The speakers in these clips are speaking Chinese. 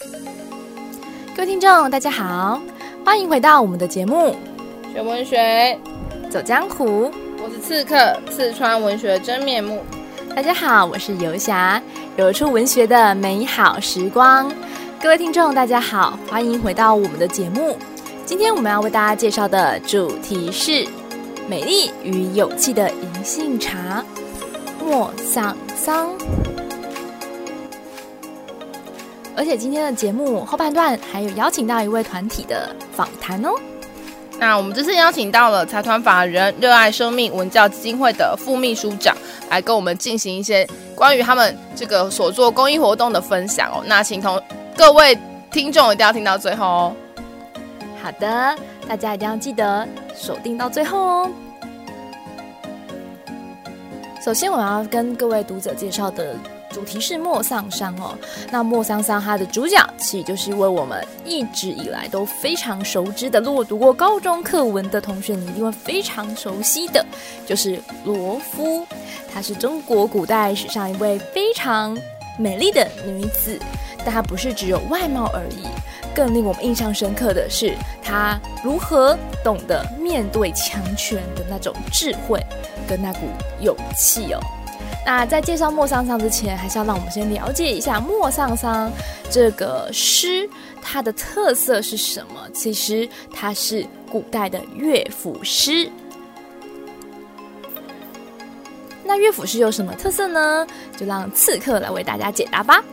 各位听众，大家好，欢迎回到我们的节目《学文学走江湖》。我是刺客，刺穿文学真面目。大家好，我是游侠，游出文学的美好时光。各位听众，大家好，欢迎回到我们的节目。今天我们要为大家介绍的主题是美丽与勇气的银杏茶——莫桑桑。而且今天的节目后半段还有邀请到一位团体的访谈哦。那我们这次邀请到了财团法人热爱生命文教基金会的副秘书长来跟我们进行一些关于他们这个所做公益活动的分享哦。那请同各位听众一定要听到最后哦。好的，大家一定要记得锁定到最后哦。首先，我要跟各位读者介绍的。主题是莫桑桑哦，那莫桑桑它的主角其实就是为我们一直以来都非常熟知的，如果读过高中课文的同学，你一定会非常熟悉的，就是罗敷。她是中国古代史上一位非常美丽的女子，但她不是只有外貌而已，更令我们印象深刻的是她如何懂得面对强权的那种智慧跟那股勇气哦。那在介绍莫桑桑之前，还是要让我们先了解一下莫桑桑这个诗，它的特色是什么？其实它是古代的乐府诗。那乐府诗有什么特色呢？就让刺客来为大家解答吧。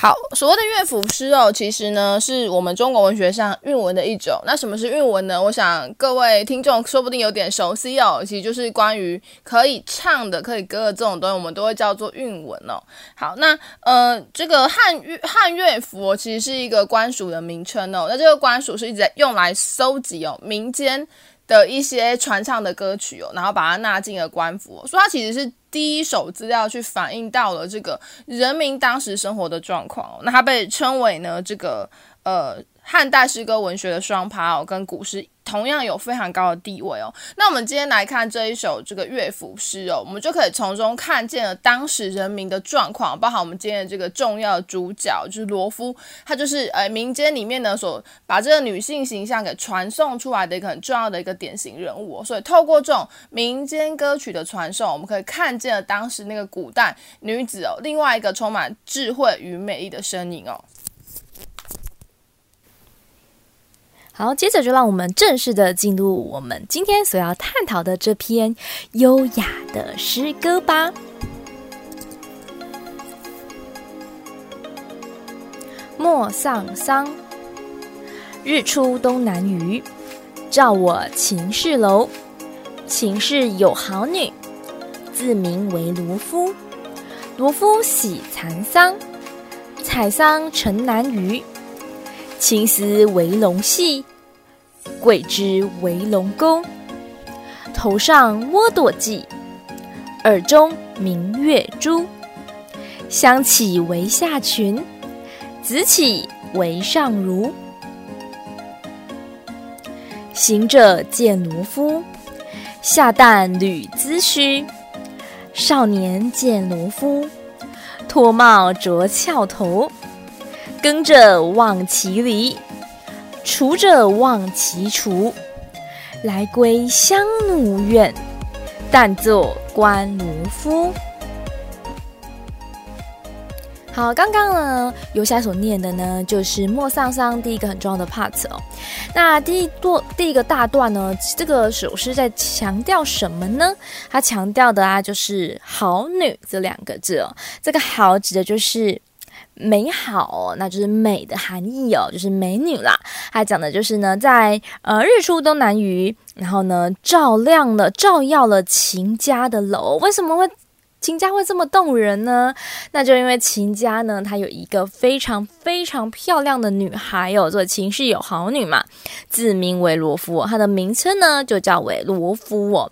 好，所谓的乐府诗哦，其实呢是我们中国文学上韵文的一种。那什么是韵文呢？我想各位听众说不定有点熟悉哦，其实就是关于可以唱的、可以歌的这种东西，我们都会叫做韵文哦。好，那呃，这个汉乐汉乐府，其实是一个官署的名称哦。那这个官署是一直在用来搜集哦民间的一些传唱的歌曲哦，然后把它纳进了官府，所以它其实是第一手资料去反映到了这个人民当时生活的状况。那它被称为呢这个呃汉代诗歌文学的双趴哦，跟古诗。同样有非常高的地位哦。那我们今天来看这一首这个乐府诗哦，我们就可以从中看见了当时人民的状况，包含我们今天的这个重要主角就是罗敷，他就是呃民间里面呢所把这个女性形象给传送出来的一个很重要的一个典型人物哦。所以透过这种民间歌曲的传送，我们可以看见了当时那个古代女子哦，另外一个充满智慧与美丽的身影哦。好，接着就让我们正式的进入我们今天所要探讨的这篇优雅的诗歌吧。莫桑桑，日出东南隅，照我秦氏楼。秦氏有好女，自名为罗敷。罗敷喜蚕桑，采桑城南隅。青丝为龙系，桂枝为龙钩。头上窝朵髻，耳中明月珠。香起为下裙，紫起为上襦。行者见罗敷，下旦履髭须。少年见罗敷，脱帽着翘头。耕者忘其犁，锄者忘其锄。来归乡奴怨，但作关罗敷。好，刚刚呢，游侠所念的呢，就是莫桑桑第一个很重要的 part 哦。那第一段第一个大段呢，这个首诗在强调什么呢？它强调的啊，就是“好女”这两个字哦。这个“好”指的就是。美好，那就是美的含义哦，就是美女啦。还讲的就是呢，在呃日出东南隅，然后呢照亮了、照耀了秦家的楼。为什么会秦家会这么动人呢？那就因为秦家呢，她有一个非常非常漂亮的女孩哦，做秦氏有好女嘛，自名为罗敷，她的名称呢就叫为罗敷哦。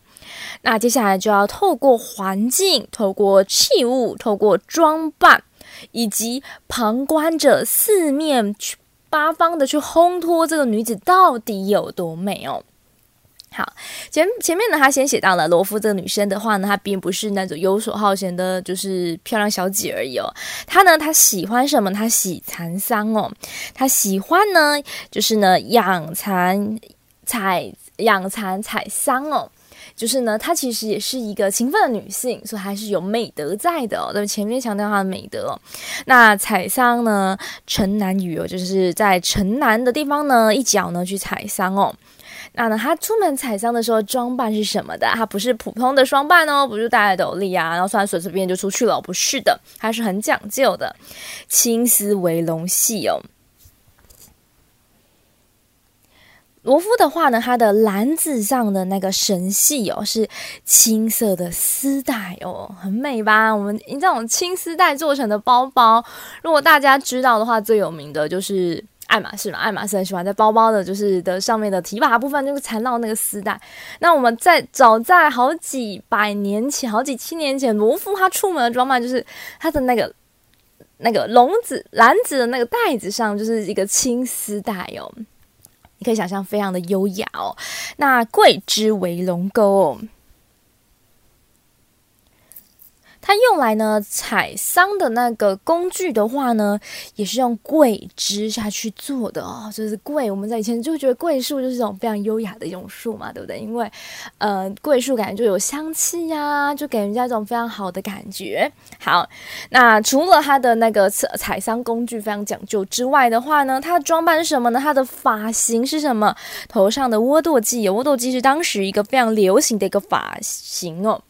那接下来就要透过环境、透过器物、透过装扮。以及旁观者四面八方的去烘托这个女子到底有多美哦。好，前前面呢，他先写到了罗夫这个女生的话呢，她并不是那种游手好闲的，就是漂亮小姐而已哦。她呢，她喜欢什么？她喜蚕桑哦。她喜欢呢，就是呢养蚕采养蚕采桑哦。就是呢，她其实也是一个勤奋的女性，所以还是有美德在的哦。对，前面强调她的美德。那采桑呢，城南雨哦，就是在城南的地方呢，一角呢去采桑哦。那呢，他出门采桑的时候装扮是什么的？他不是普通的装扮哦，不是戴斗笠啊，然后穿随随便便就出去了，不是的，他是很讲究的，青丝为龙系哦。罗夫的话呢，他的篮子上的那个绳系哦，是青色的丝带哦，很美吧？我们以这种青丝带做成的包包，如果大家知道的话，最有名的就是。爱马仕嘛，爱马仕很喜欢在包包的，就是的上面的提把部分，就是缠绕那个丝带。那我们在早在好几百年前，好几千年前，罗夫他出门的装扮就是他的那个那个笼子篮子的那个袋子上就是一个青丝带哦，可以想象非常的优雅哦。那桂枝为龙钩。它用来呢采桑的那个工具的话呢，也是用桂枝下去做的哦。就是桂，我们在以前就觉得桂树就是一种非常优雅的一种树嘛，对不对？因为呃，桂树感觉就有香气呀、就给人家一种非常好的感觉。好，那除了它的那个采桑工具非常讲究之外的话呢，它的装扮是什么呢？它的发型是什么？头上的窝舵髻，窝舵髻是当时一个非常流行的一个发型哦。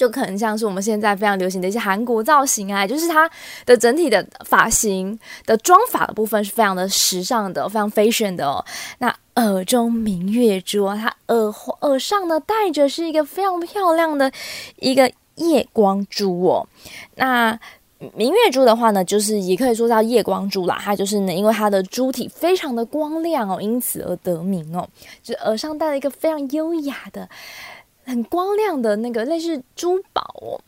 就可能像是我们现在非常流行的一些韩国造型啊，就是它的整体的发型的妆发的部分是非常的时尚的，非常 fashion 的哦。那耳中明月珠啊，它耳耳上呢戴着是一个非常漂亮的一个夜光珠哦。那明月珠的话呢，就是也可以说叫夜光珠啦，它就是呢，因为它的珠体非常的光亮哦，因此而得名哦。就是耳上戴了一个非常优雅的。很光亮的那个类似珠宝哦。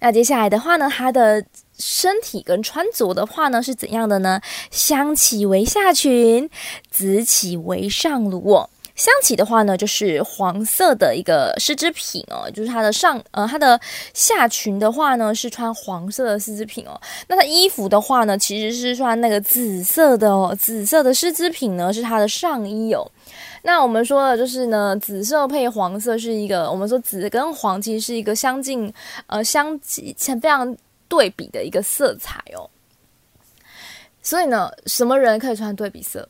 那接下来的话呢，它的身体跟穿着的话呢是怎样的呢？香起为下裙，紫起为上襦哦。香起的话呢，就是黄色的一个丝织品哦，就是它的上呃，它的下裙的话呢是穿黄色的丝织品哦。那它衣服的话呢，其实是穿那个紫色的哦，紫色的丝织品呢是它的上衣哦。那我们说的就是呢，紫色配黄色是一个，我们说紫跟黄其实是一个相近呃相近非常对比的一个色彩哦。所以呢，什么人可以穿对比色？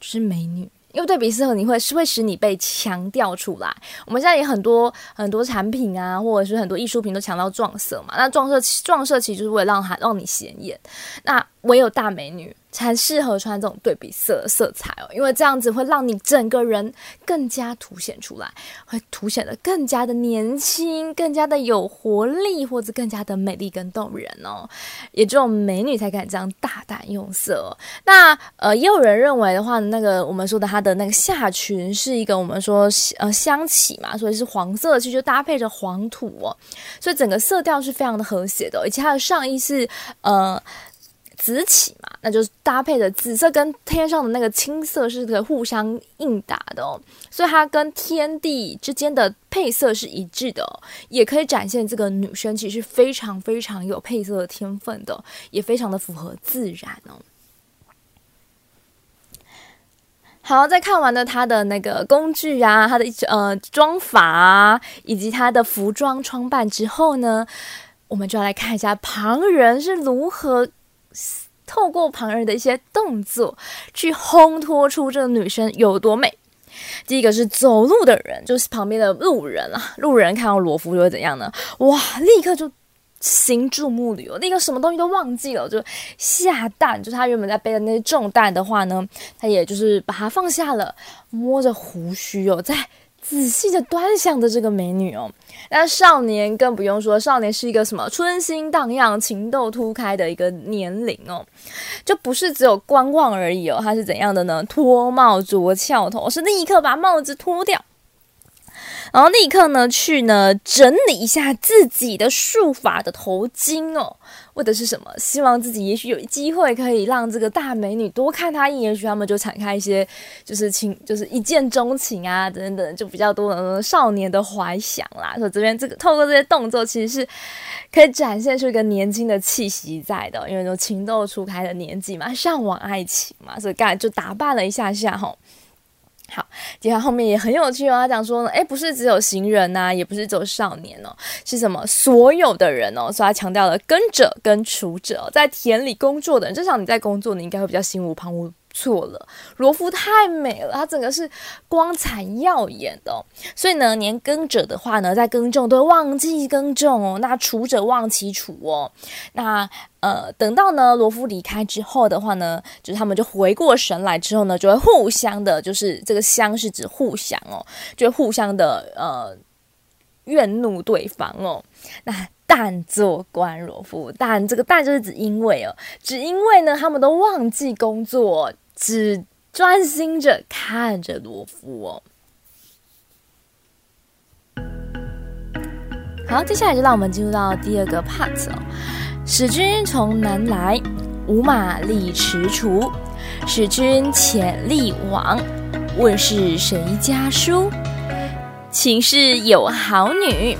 就是美女。因为对比色，你会是会使你被强调出来。我们现在也很多很多产品啊，或者是很多艺术品都强调撞色嘛。那撞色撞色其实就是为了让它让你显眼。那唯有大美女才适合穿这种对比色色彩哦，因为这样子会让你整个人更加凸显出来，会凸显得更加的年轻，更加的有活力，或者更加的美丽跟动人哦。也只有美女才敢这样大胆用色。那呃，也有人认为的话，那个我们说的它的那个下裙是一个我们说呃香旗嘛，所以是黄色，其实就搭配着黄土哦，所以整个色调是非常的和谐的哦，而且它的上衣是呃。紫起嘛，那就是搭配的紫色跟天上的那个青色是可以互相应答的哦，所以它跟天地之间的配色是一致的哦，也可以展现这个女生其实非常非常有配色的天分的，也非常的符合自然哦。好，在看完了她的那个工具啊，她的呃妆法，以及她的服装装扮之后呢，我们就要来看一下旁人是如何。透过旁人的一些动作，去烘托出这个女生有多美。第一个是走路的人，就是旁边的路人啊，路人看到罗夫就会怎样呢？哇，立刻就行注目礼哦，那个什么东西都忘记了，就下蛋，就是他原本在背的那些重担的话呢，他也就是把它放下了，摸着胡须哦，在。仔细的端详着这个美女哦，那少年更不用说，少年是一个什么春心荡漾、情窦初开的一个年龄哦，就不是只有观望而已哦，他是怎样的呢？脱帽着翘头，是立刻把帽子脱掉，然后立刻呢去呢整理一下自己的束发的头巾哦。为的是什么？希望自己也许有机会可以让这个大美女多看他一眼，也许他们就展开一些就是情，就是一见钟情啊等等，就比较多的少年的怀想啦。所以这边这个透过这些动作，其实是可以展现出一个年轻的气息在的，因为就情窦初开的年纪嘛，向往爱情嘛，所以刚才就打扮了一下下吼。好，接下来后面也很有趣哦。他讲说呢，诶，不是只有行人呐、也不是只有少年哦，是什么？所有的人哦。所以他强调了耕者跟锄者，在田里工作的人，至少你在工作，你应该会比较心无旁骛。错了，罗敷太美了，它整个是光彩耀眼的哦。所以呢，连耕者的话呢，在耕种都会忘记耕种哦，那锄者忘其锄哦。那呃，等到呢罗敷离开之后的话呢，就是他们就回过神来之后呢，就会互相的，就是这个相是指互相哦，就互相的呃怨怒对方哦。那但作观罗敷，但这个但就是指因为哦，只因为呢他们都忘记工作。只专心着看着罗敷哦。好，接下来就让我们进入到第二个 part 哦。使君从南来，吾马力驰除。使君遣吏往，问是谁家书？秦氏有好女，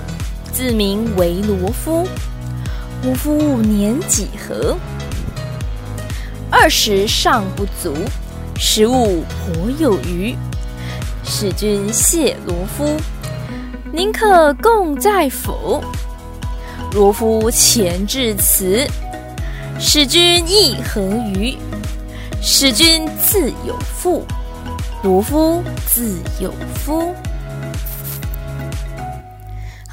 自名为罗敷。罗敷年几何？二十尚不足，十五颇有余。使君谢罗敷，宁可共在否？罗敷前致辞，使君亦何余？使君自有妇，罗敷自有夫。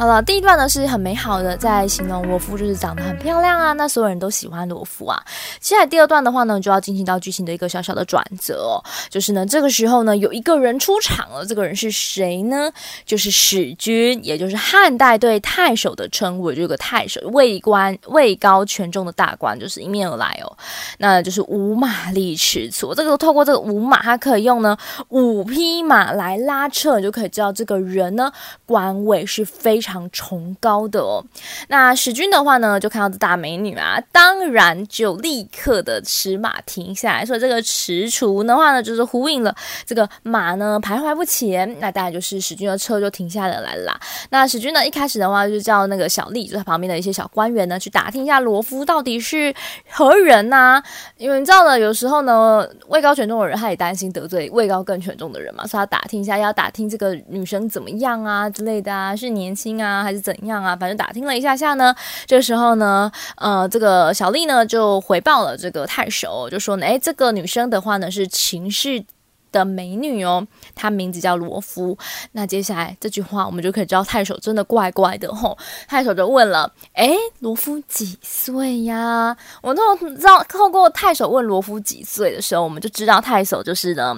好了，第一段呢是很美好的，在形容罗敷就是长得很漂亮啊，那所有人都喜欢罗敷啊。接下来第二段的话呢，就要进行到剧情的一个小小的转折哦，就是呢这个时候呢有一个人出场了，这个人是谁呢？就是使君，也就是汉代对太守的称谓，这个太守位官位高权重的大官，就是迎面而来哦。那就是五马力驰驸，这个透过这个五马，它可以用呢五匹马来拉车，你就可以知道这个人呢官位是非。常常崇高的哦，那史君的话呢，就看到这大美女啊，当然就立刻的使马停下来，所以这个驰驸的话呢，就是呼应了这个马呢徘徊不前，那当然就是史君的车就停下了来啦。那史君呢，一开始的话就叫那个小吏，就在旁边的一些小官员呢，去打听一下罗敷到底是何人呐、因为你知道呢，有时候呢，位高权重的人他也担心得罪位高更权重的人嘛，所以他打听一下，要打听这个女生怎么样啊之类的啊，是年轻。啊，还是怎样啊？反正打听了一下下呢，这时候呢，呃，这个小丽呢就回报了这个太守，就说呢，哎，这个女生的话呢是秦氏的美女哦，她名字叫罗敷。那接下来这句话，我们就可以知道太守真的怪怪的吼。太守就问了，哎，罗敷几岁呀？我们透知道透过太守问罗敷几岁的时候，我们就知道太守就是呢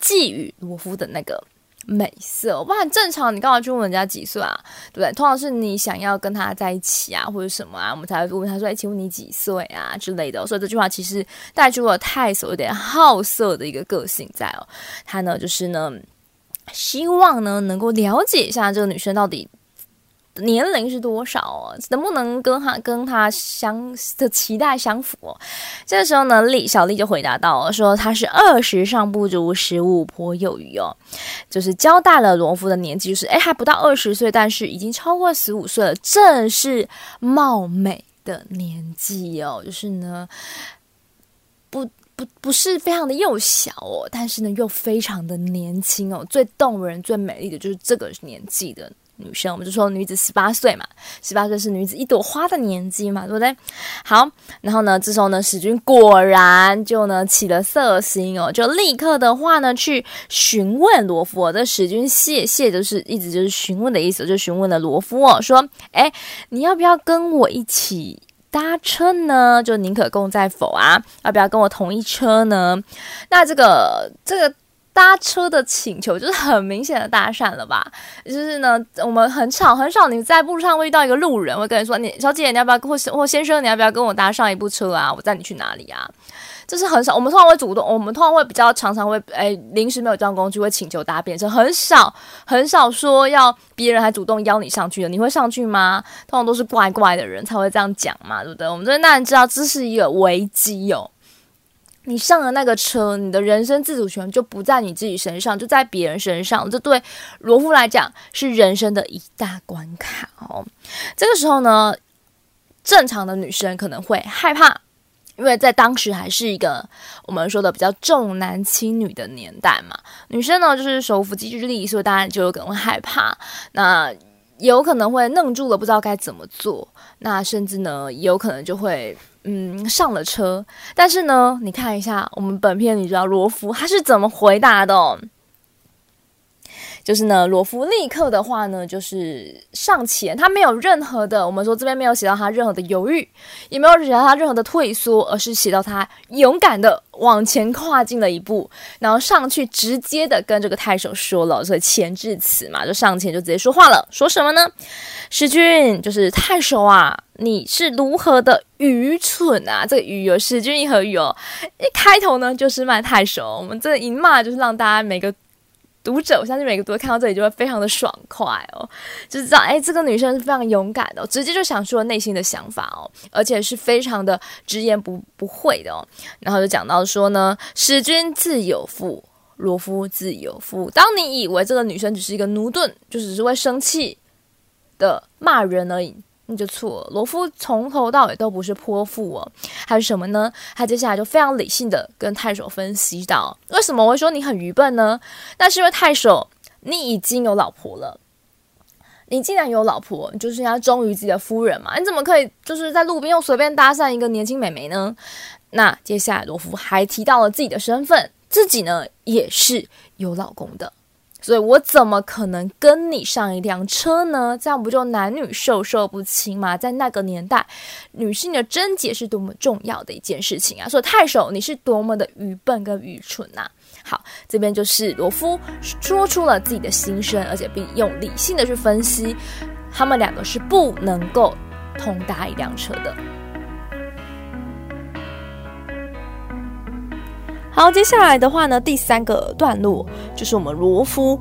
觊觎罗敷的那个。美色，不很正常。你干嘛去问人家几岁啊？对不对？通常是你想要跟他在一起啊，或者什么啊，我们才会问他说：“哎，请问你几岁啊？”之类的。所以这句话其实带出了太所有点好色的一个个性在哦。他呢，就是呢，希望呢能够了解一下这个女生到底。年龄是多少哦？能不能跟他跟他相的期待相符哦？这个时候呢，吏小丽就回答道说他是二十尚不足，十五颇有余哦，就是交代了罗夫的年纪，就是哎还不到二十岁，但是已经超过十五岁了，正是貌美的年纪哦，就是呢，不不不是非常的幼小哦，但是呢又非常的年轻哦，最动人、最美丽的就是这个年纪的。女生，我们就说女子十八岁嘛，十八岁是女子一朵花的年纪嘛，对不对？好，然后呢，这时候呢，使君果然就呢起了色心哦，就立刻的话呢去询问罗敷。这使君谢谢就是一直就是询问的意思，就询问了罗敷哦，说，哎，你要不要跟我一起搭车呢？就宁可共在否啊？要不要跟我同一车呢？那这个这个。搭车的请求，就是很明显的搭讪了吧？就是呢，我们很少很少，你在路上会遇到一个路人会跟你说：“你小姐，你要不要或或先生，你要不要跟我搭上一部车啊？我载你去哪里啊？”就是很少，我们通常会主动，我们通常会比较常常会，哎，临时没有交通工具会请求搭便车，很少很少说要别人还主动邀你上去的，你会上去吗？通常都是怪怪的人才会这样讲嘛，对不对？我们这边当然知道这是一个危机哦，你上了那个车，你的人身自主权就不在你自己身上，就在别人身上，这对罗夫来讲是人生的一大关卡哦。这个时候呢，正常的女生可能会害怕。因为在当时还是一个我们说的比较重男轻女的年代嘛，女生呢就是手无缚鸡之力，所以当然就有可能会害怕，那有可能会愣住了，不知道该怎么做，那甚至呢有可能就会嗯上了车，但是呢你看一下我们本片你知道罗夫他是怎么回答的？就是呢，罗夫立刻的话呢，就是上前，他没有任何的，我们说这边没有写到他任何的犹豫，也没有写到他任何的退缩，而是写到他勇敢的往前跨进了一步，然后上去直接的跟这个太守说了，所以前置词嘛，就上前就直接说话了，说什么呢？时君，就是太守啊，你是如何的愚蠢啊？这个愚有时君一和语哦，一开头呢就是骂太守，我们这一骂就是让大家每个。读者，我相信每个读者看到这里就会非常的爽快哦，就知道哎，这个女生是非常勇敢的，直接就想出了内心的想法哦，而且是非常的直言不不讳的哦。然后就讲到说呢，使君自有妇，罗夫自有妇。当你以为这个女生只是一个奴钝，就只是会生气的骂人而已。你就错了，罗夫从头到尾都不是泼妇哦，还是什么呢？他接下来就非常理性的跟太守分析到，为什么我会说你很愚笨呢？那是因为太守，你已经有老婆了，你既然有老婆，你就是要忠于自己的夫人嘛，你怎么可以就是在路边又随便搭讪一个年轻美眉呢？那接下来罗夫还提到了自己的身份，自己呢也是有老公的。所以我怎么可能跟你上一辆车呢？这样不就男女授受不亲吗？在那个年代，女性的贞洁是多么重要的一件事情啊！所以太守，你是多么的愚笨跟愚蠢呐！好，这边就是罗夫说出了自己的心声，而且并用理性的去分析，他们两个是不能够同搭一辆车的。好，接下来的话呢，第三个段落就是我们罗夫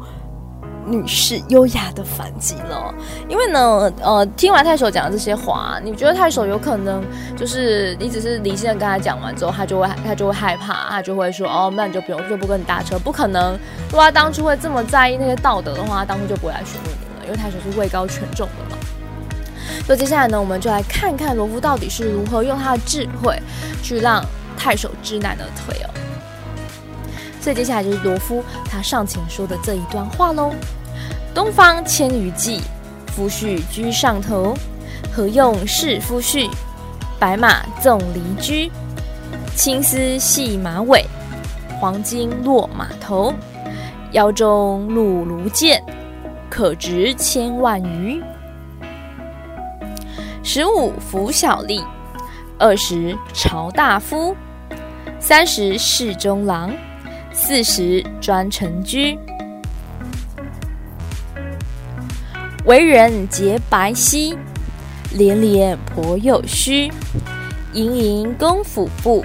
女士优雅的反击了。因为呢，呃，听完太守讲的这些话，你觉得太守有可能就是你只是理性的跟他讲完之后，他就会他就会害怕，他就会说哦，那你就不用就不跟你搭车，不可能。如果他当初会这么在意那些道德的话，他当初就不会来询问你了，因为太守是位高权重的嘛。所以接下来呢，我们就来看看罗夫到底是如何用他的智慧去让太守知难而退哦。所以接下来就是罗夫他上前说的这一段话喽：东方千余骑，夫婿居上头，何用饰夫婿？白马纵离駒，青丝系马尾，黄金落马头，腰中辘芦剑，可值千万余。十五拂小吏，二十朝大夫，三十侍中郎。四十专乘车，为人洁白皙，连连颇有须，盈盈弓府步，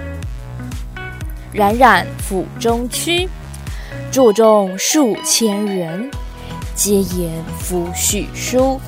冉冉府中区，座中数千人，皆言夫婿书。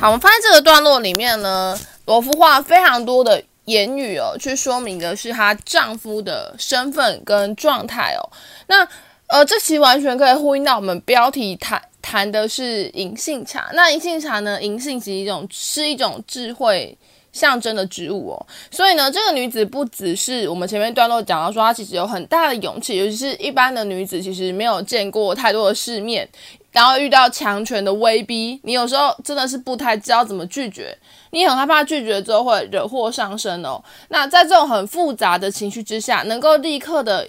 好，我们发现这个段落里面呢，罗夫话非常多的。言语哦，去说明的是她丈夫的身份跟状态哦。那呃，这期完全可以呼应到我们标题谈谈的是银杏茶。那银杏茶呢，银杏是一种是一种智慧象征的植物哦。所以呢，这个女子不只是我们前面段落讲到说，她其实有很大的勇气，尤其是一般的女子其实没有见过太多的世面。然后遇到强权的威逼，你有时候真的是不太知道怎么拒绝，你很害怕拒绝之后会惹祸上身哦。那在这种很复杂的情绪之下，能够立刻的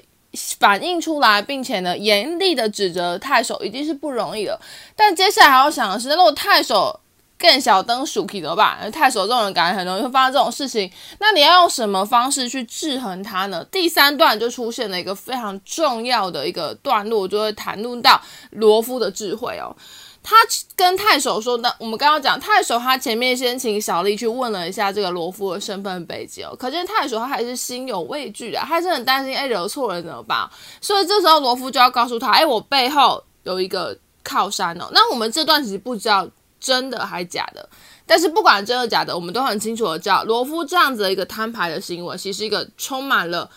反映出来，并且呢严厉的指责太守，一定是不容易了。但接下来还要想的是，如果太守更小灯鼠皮怎么办？太守这种人感觉很容易会发生这种事情。那你要用什么方式去制衡他呢？第三段就出现了一个非常重要的一个段落，就会谈论到罗夫的智慧哦。他跟太守说那，我们刚刚讲太守，他前面先请小丽去问了一下这个罗夫的身份背景哦，可见太守他还是心有畏惧的，他是很担心，哎，惹错人怎么办？所以这时候罗夫就要告诉他，哎，我背后有一个靠山哦。那我们这段其实不知道。真的还假的？但是不管真的假的，我们都很清楚的知道，罗夫这样子的一个摊牌的行为，其实一个充满了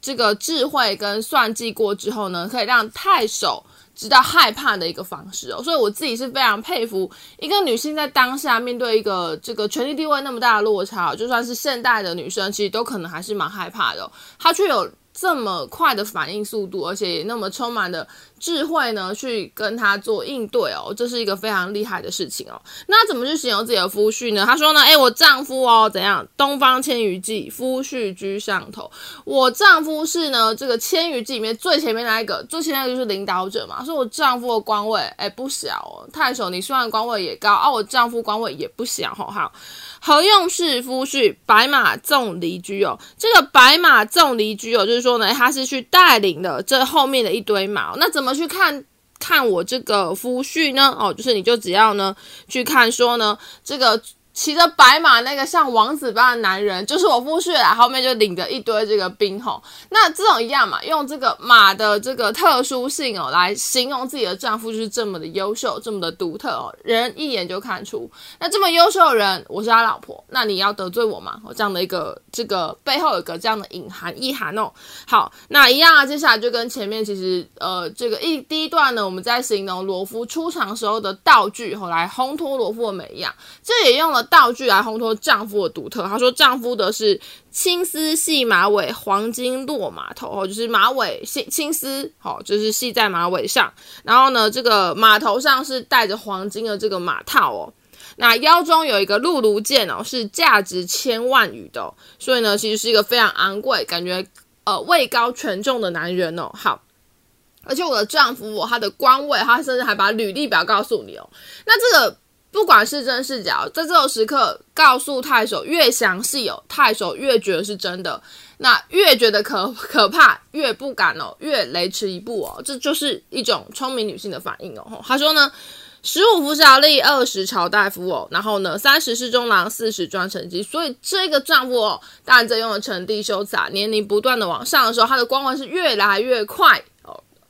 这个智慧跟算计过之后呢，可以让太守知道害怕的一个方式哦。所以我自己是非常佩服一个女性在当下面对一个这个权力地位那么大的落差，就算是现代的女生，其实都可能还是蛮害怕的。她却有这么快的反应速度，而且也那么充满的。智慧呢，去跟他做应对哦，这是一个非常厉害的事情哦。那怎么去形容自己的夫婿呢？他说呢，诶，我丈夫哦，怎样？东方千余骑，夫婿居上头。我丈夫是呢，这个千余骑里面最前面那一个，最前面那个就是领导者嘛。说我丈夫的官位，诶，不小哦。太守，你虽然官位也高，啊，我丈夫官位也不小，好好。何用是夫婿？白马纵离居哦。这个白马纵离居哦，就是说呢，他是去带领的这后面的一堆马。那怎么？去看看我这个夫婿呢？哦，就是你就只要呢去看说呢这个。骑着白马那个像王子般的男人，就是我夫婿啦。后面就领着一堆这个兵吼，那这种一样嘛，用这个马的这个特殊性哦，来形容自己的丈夫就是这么的优秀，这么的独特哦，人一眼就看出。那这么优秀的人，我是他老婆，那你要得罪我吗？这样的一个这个背后有个这样的隐含意涵哦。好，那一样啊，接下来就跟前面其实呃这个一第一段呢，我们在形容罗夫出场时候的道具，后来烘托罗夫的美一样，这也用了。道具来烘托丈夫的独特。他说，丈夫的是青丝细马尾，黄金络马头，哦，就是马尾系青丝，好，就是系在马尾上。然后呢，这个马头上是戴着黄金的这个马套哦。那腰中有一个辘轤剑哦，是价值千万余的。所以呢，其实是一个非常昂贵，感觉呃位高权重的男人哦。好，而且我的丈夫哦，他的官位，他甚至还把履历表告诉你哦。那这个。不管是真是假，在这种时刻告诉太守越详细哦，太守越觉得是真的，那越觉得可可怕，越不敢哦，越雷池一步哦，这就是一种聪明女性的反应哦。他说呢，十五服小吏，二十朝大夫哦，然后呢，三十侍中郎，四十专承机，所以这个丈夫哦，当然在用了承帝修辞啊，年龄不断的往上的时候，他的光环是越来越快。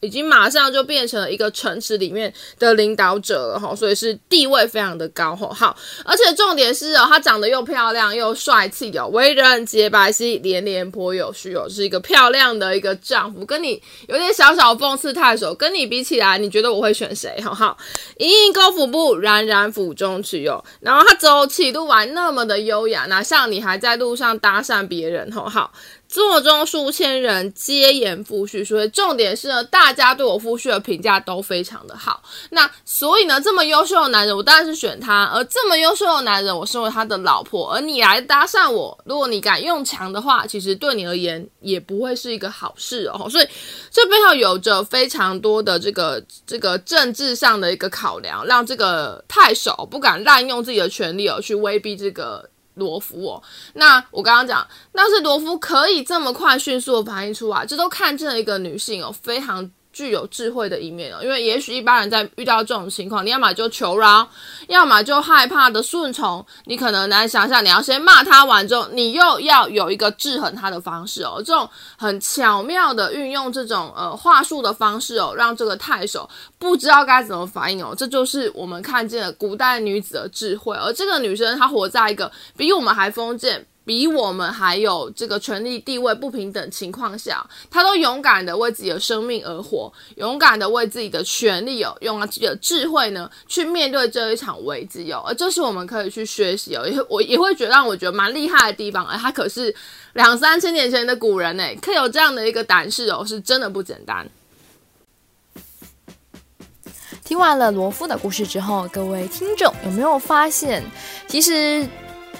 已经马上就变成了一个城池里面的领导者了哈，所以是地位非常的高哈。好，而且重点是哦，她长得又漂亮又帅气哦，为人洁白皙，连连颇有序哦，是一个漂亮的一个丈夫。跟你有点小小讽刺太守，跟你比起来，你觉得我会选谁？好好，盈盈勾府步，冉冉府中去哦。然后他走起路来那么的优雅，哪像你还在路上搭讪别人？好好。座中数千人皆言夫婿，所以重点是呢，大家对我夫婿的评价都非常的好。那所以呢，这么优秀的男人，我当然是选他。而这么优秀的男人，我身为他的老婆，而你来搭讪我，如果你敢用强的话，其实对你而言也不会是一个好事哦。所以这背后有着非常多的这个这个政治上的一个考量，让这个太守不敢滥用自己的权力而，去威逼这个。罗夫哦，那我刚刚讲，那是罗夫可以这么快迅速的反应出来，这都看见了一个女性哦，非常。具有智慧的一面哦，因为也许一般人在遇到这种情况，你要么就求饶，要么就害怕的顺从。你可能来想想，你要先骂他完之后，你又要有一个制衡他的方式哦。这种很巧妙的运用这种呃话术的方式哦，让这个太守不知道该怎么反应哦。这就是我们看见了古代女子的智慧，而这个女生她活在一个比我们还封建。比我们还有这个权力地位不平等情况下，他都勇敢的为自己的生命而活，勇敢的为自己的权利哦，用他自己的智慧呢去面对这一场危机哦，而这是我们可以去学习哦，也我也会觉得让我觉得蛮厉害的地方，而他可是两三千年前的古人呢，可有这样的一个胆识哦，是真的不简单。听完了罗夫的故事之后，各位听众有没有发现，其实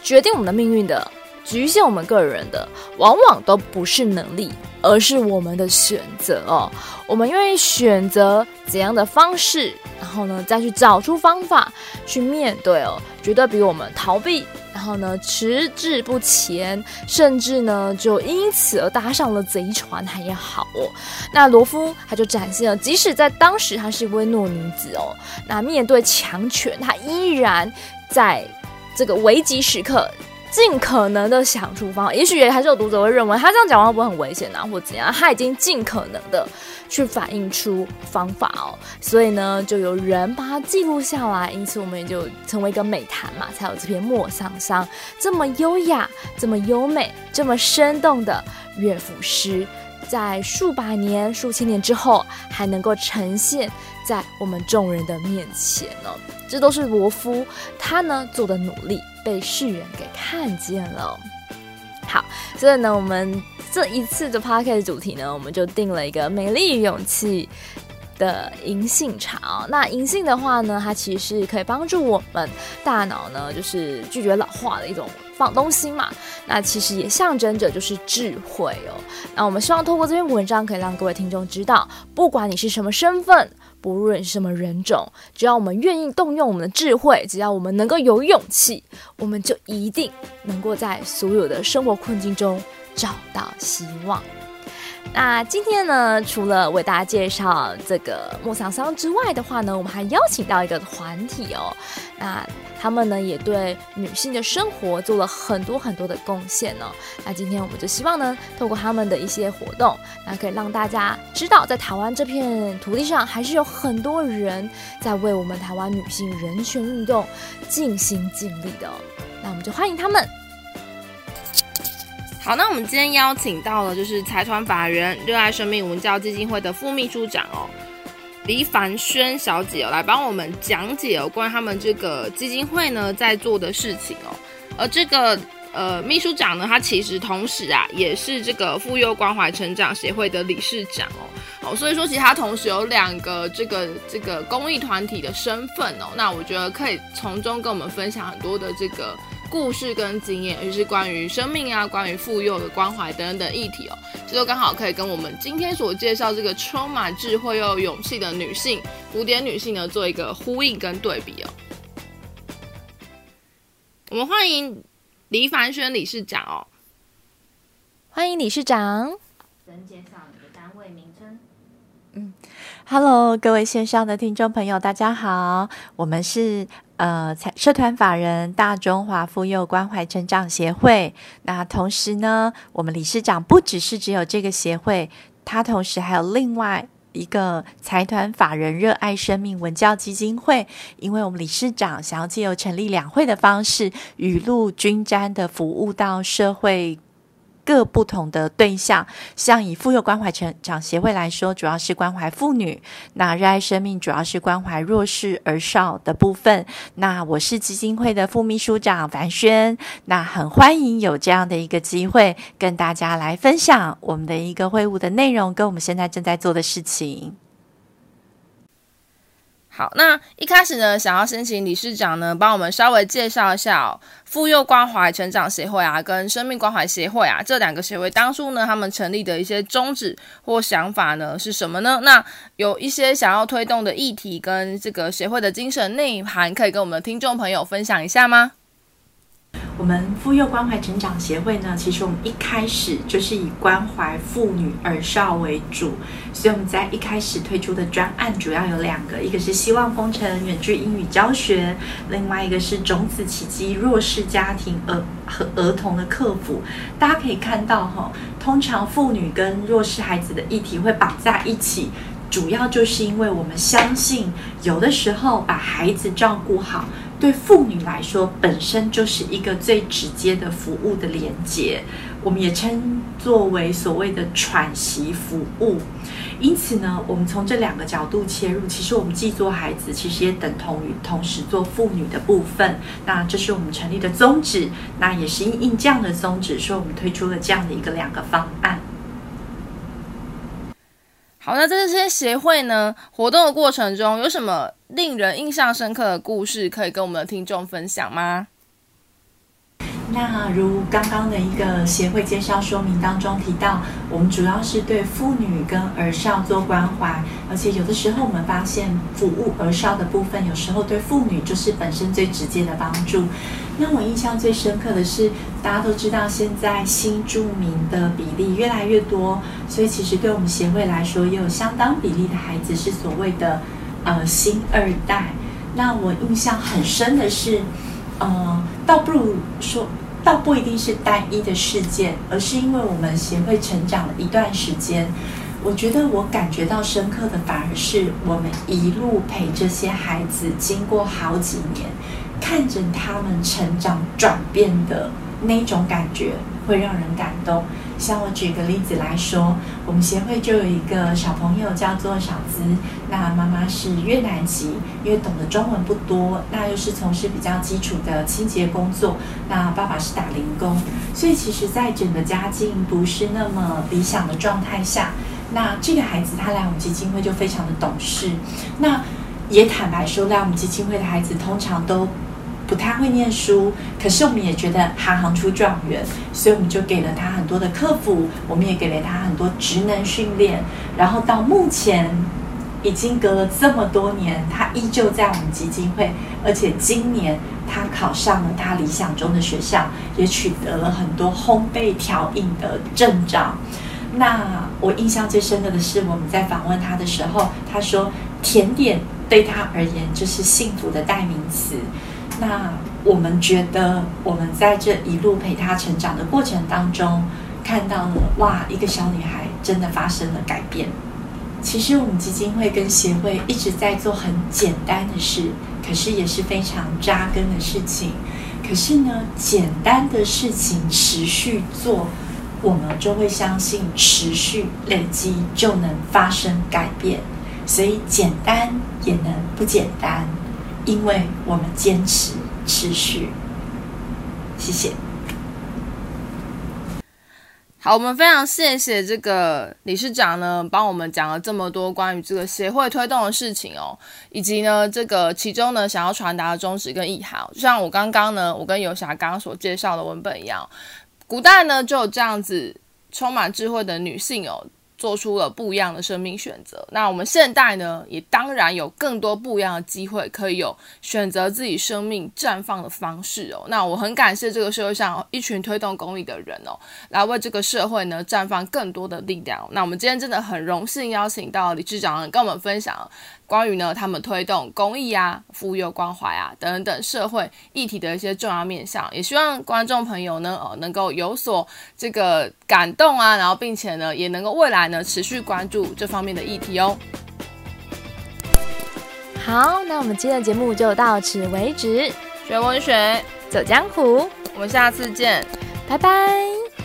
决定我们的命运的。局限我们个人的，往往都不是能力，而是我们的选择哦。我们愿意选择怎样的方式，然后呢，再去找出方法去面对哦，绝对比我们逃避，然后呢，迟滞不前，甚至呢，就因此而搭上了贼船还要好哦。那罗夫他就展现了，即使在当时他是一位弱女子哦，那面对强权，他依然在这个危急时刻。尽可能的想出方法，也许也还是有读者会认为他这样讲话不会很危险啊，或怎样？他已经尽可能的去反映出方法哦，所以呢，就有人把它记录下来，因此我们也就成为一个美谈嘛，才有这篇《莫桑桑》这么优雅、这么优美、这么生动的乐府诗，在数百年、数千年之后，还能够呈现在我们众人的面前呢。这都是罗夫他呢做的努力。被世人给看见了。好，所以呢，我们这一次的 podcast 主题呢，我们就定了一个美丽与勇气的银杏茶哦。那银杏的话呢，它其实是可以帮助我们大脑呢，就是拒绝老化的一种放东西嘛。那其实也象征着就是智慧哦。那我们希望透过这篇文章，可以让各位听众知道，不管你是什么身份。不论是什么人种，只要我们愿意动用我们的智慧，只要我们能够有勇气，我们就一定能够在所有的生活困境中找到希望。那今天呢，除了为大家介绍这个莫桑桑之外的话呢，我们还邀请到一个团体哦。那他们呢，也对女性的生活做了很多很多的贡献哦。那今天我们就希望呢，透过他们的一些活动，那可以让大家知道，在台湾这片土地上，还是有很多人在为我们台湾女性人权运动尽心尽力的。那我们就欢迎他们。好，那我们今天邀请到了就是财团法人热爱生命文教基金会的副秘书长哦，黎凡轩小姐哦，来帮我们讲解哦关他们这个基金会呢在做的事情哦。而这个呃秘书长呢，他其实同时啊也是这个妇幼关怀成长协会的理事长哦。哦，所以说其实他同时有两个这个这个公益团体的身份哦。那我觉得可以从中跟我们分享很多的这个。故事跟经验，也是关于生命啊，关于妇幼的关怀等等的议题哦，这都刚好可以跟我们今天所介绍这个充满智慧又有勇气的女性古典女性呢，做一个呼应跟对比哦。我们欢迎黎凡轩理事长哦，欢迎理事长。，Hello，各位线上的听众朋友，大家好，我们是。呃财，社团法人大中华妇幼关怀成长协会。那同时呢，我们理事长不只是只有这个协会，他同时还有另外一个财团法人热爱生命文教基金会。因为我们理事长想要借由成立两会的方式，雨露均沾的服务到社会。各不同的对象，像以妇幼关怀成长协会来说，主要是关怀妇女；那热爱生命主要是关怀弱势儿少的部分。那我是基金会的副秘书长樊轩，那很欢迎有这样的一个机会，跟大家来分享我们的一个会务的内容，跟我们现在正在做的事情。好，那一开始呢，想要先请理事长呢，帮我们稍微介绍一下，妇幼关怀成长协会啊，跟生命关怀协会啊，这两个协会当初呢，他们成立的一些宗旨或想法呢，是什么呢？那有一些想要推动的议题跟这个协会的精神内涵，可以跟我们的听众朋友分享一下吗？我们妇幼关怀成长协会呢，其实我们一开始就是以关怀妇女儿少为主，所以我们在一开始推出的专案主要有两个，一个是希望风城远距英语教学，另外一个是种子奇迹弱势家庭儿和儿童的克服。大家可以看到哈，通常妇女跟弱势孩子的议题会绑在一起，主要就是因为我们相信，有的时候把孩子照顾好。对妇女来说，本身就是一个最直接的服务的连接，我们也称作为所谓的喘息服务。因此呢，我们从这两个角度切入，其实我们既做孩子，其实也等同于同时做妇女的部分。那这是我们成立的宗旨，那也是因应这样的宗旨，所以我们推出了这样的一个两个方案。好，那在这些协会呢，活动的过程中有什么令人印象深刻的故事可以跟我们的听众分享吗？那如刚刚的一个协会介绍说明当中提到，我们主要是对妇女跟儿少做关怀，而且有的时候我们发现服务儿少的部分，有时候对妇女就是本身最直接的帮助。那我印象最深刻的是，大家都知道现在新住民的比例越来越多，所以其实对我们协会来说，也有相当比例的孩子是所谓的呃新二代。那我印象很深的是。呃，倒不如说，倒不一定是单一的事件，而是因为我们协会成长了一段时间，我觉得我感觉到深刻的反而是我们一路陪这些孩子，经过好几年，看着他们成长转变的那种感觉。会让人感动。像我举个例子来说，我们协会就有一个小朋友叫做小资，那妈妈是越南籍，因为懂得中文不多，那又是从事比较基础的清洁工作，那爸爸是打零工，所以其实在整个家境不是那么理想的状态下，那这个孩子他来我们基金会就非常的懂事，那也坦白说，来我们基金会的孩子通常都。不太会念书，可是我们也觉得行行出状元，所以我们就给了他很多的课辅，我们也给了他很多职能训练。然后到目前，已经隔了这么多年，他依旧在我们基金会，而且今年他考上了他理想中的学校，也取得了很多烘焙调饮的证照。那我印象最深刻的是，我们在访问他的时候，他说甜点对他而言就是幸福的代名词。那我们觉得，我们在这一路陪她成长的过程当中，看到了哇，一个小女孩真的发生了改变。其实我们基金会跟协会一直在做很简单的事，可是也是非常扎根的事情。可是呢，简单的事情持续做，我们就会相信持续累积就能发生改变。所以简单也能不简单。因为我们坚持持续，谢谢。好，我们非常谢谢这个理事长呢，帮我们讲了这么多关于这个协会推动的事情哦，以及呢，这个其中呢想要传达的宗旨跟意涵。就像我刚刚呢，我跟游侠刚刚所介绍的文本一样，古代呢就有这样子充满智慧的女性哦。做出了不一样的生命选择。那我们现代呢，也当然有更多不一样的机会，可以有选择自己生命绽放的方式哦。那我很感谢这个社会上一群推动公益的人哦，来为这个社会呢绽放更多的力量。那我们今天真的很荣幸邀请到理事长跟我们分享。关于呢，他们推动公益啊、妇幼关怀啊等等等社会议题的一些重要面向，也希望观众朋友呢，呃，能够有所这个感动啊，然后并且呢，也能够未来呢持续关注这方面的议题哦。好，那我们今天的节目就到此为止。学文学，走江湖，我们下次见，拜拜。